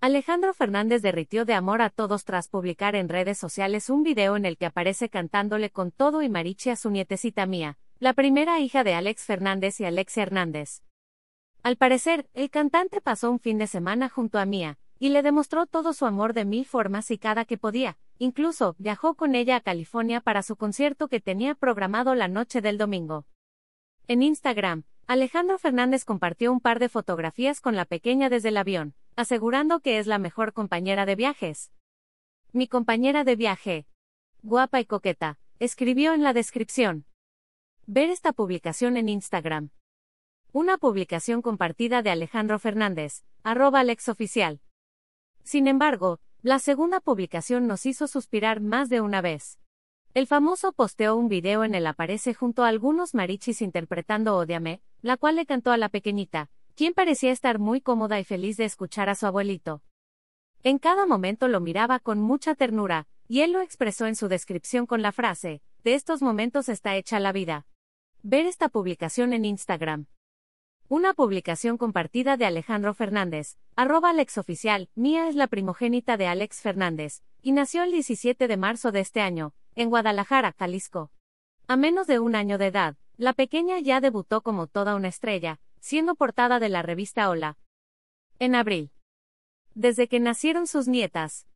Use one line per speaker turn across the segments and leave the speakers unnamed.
Alejandro Fernández derritió de amor a todos tras publicar en redes sociales un video en el que aparece cantándole con todo y mariche a su nietecita Mía, la primera hija de Alex Fernández y Alexia Hernández. Al parecer, el cantante pasó un fin de semana junto a Mía, y le demostró todo su amor de mil formas y cada que podía, incluso viajó con ella a California para su concierto que tenía programado la noche del domingo. En Instagram, Alejandro Fernández compartió un par de fotografías con la pequeña desde el avión, asegurando que es la mejor compañera de viajes. Mi compañera de viaje. Guapa y coqueta, escribió en la descripción. Ver esta publicación en Instagram. Una publicación compartida de Alejandro Fernández, arroba alexoficial. Sin embargo, la segunda publicación nos hizo suspirar más de una vez. El famoso posteó un video en el aparece junto a algunos marichis interpretando Odiame, la cual le cantó a la pequeñita, quien parecía estar muy cómoda y feliz de escuchar a su abuelito. En cada momento lo miraba con mucha ternura, y él lo expresó en su descripción con la frase, de estos momentos está hecha la vida. Ver esta publicación en Instagram. Una publicación compartida de Alejandro Fernández, arroba alexoficial, Mía es la primogénita de Alex Fernández, y nació el 17 de marzo de este año, en Guadalajara, Jalisco. A menos de un año de edad, la pequeña ya debutó como toda una estrella, siendo portada de la revista Hola. En abril. Desde que nacieron sus nietas,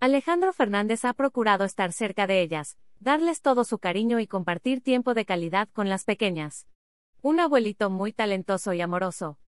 Alejandro Fernández ha procurado estar cerca de ellas, darles todo su cariño y compartir tiempo de calidad con las pequeñas. Un abuelito muy talentoso y amoroso.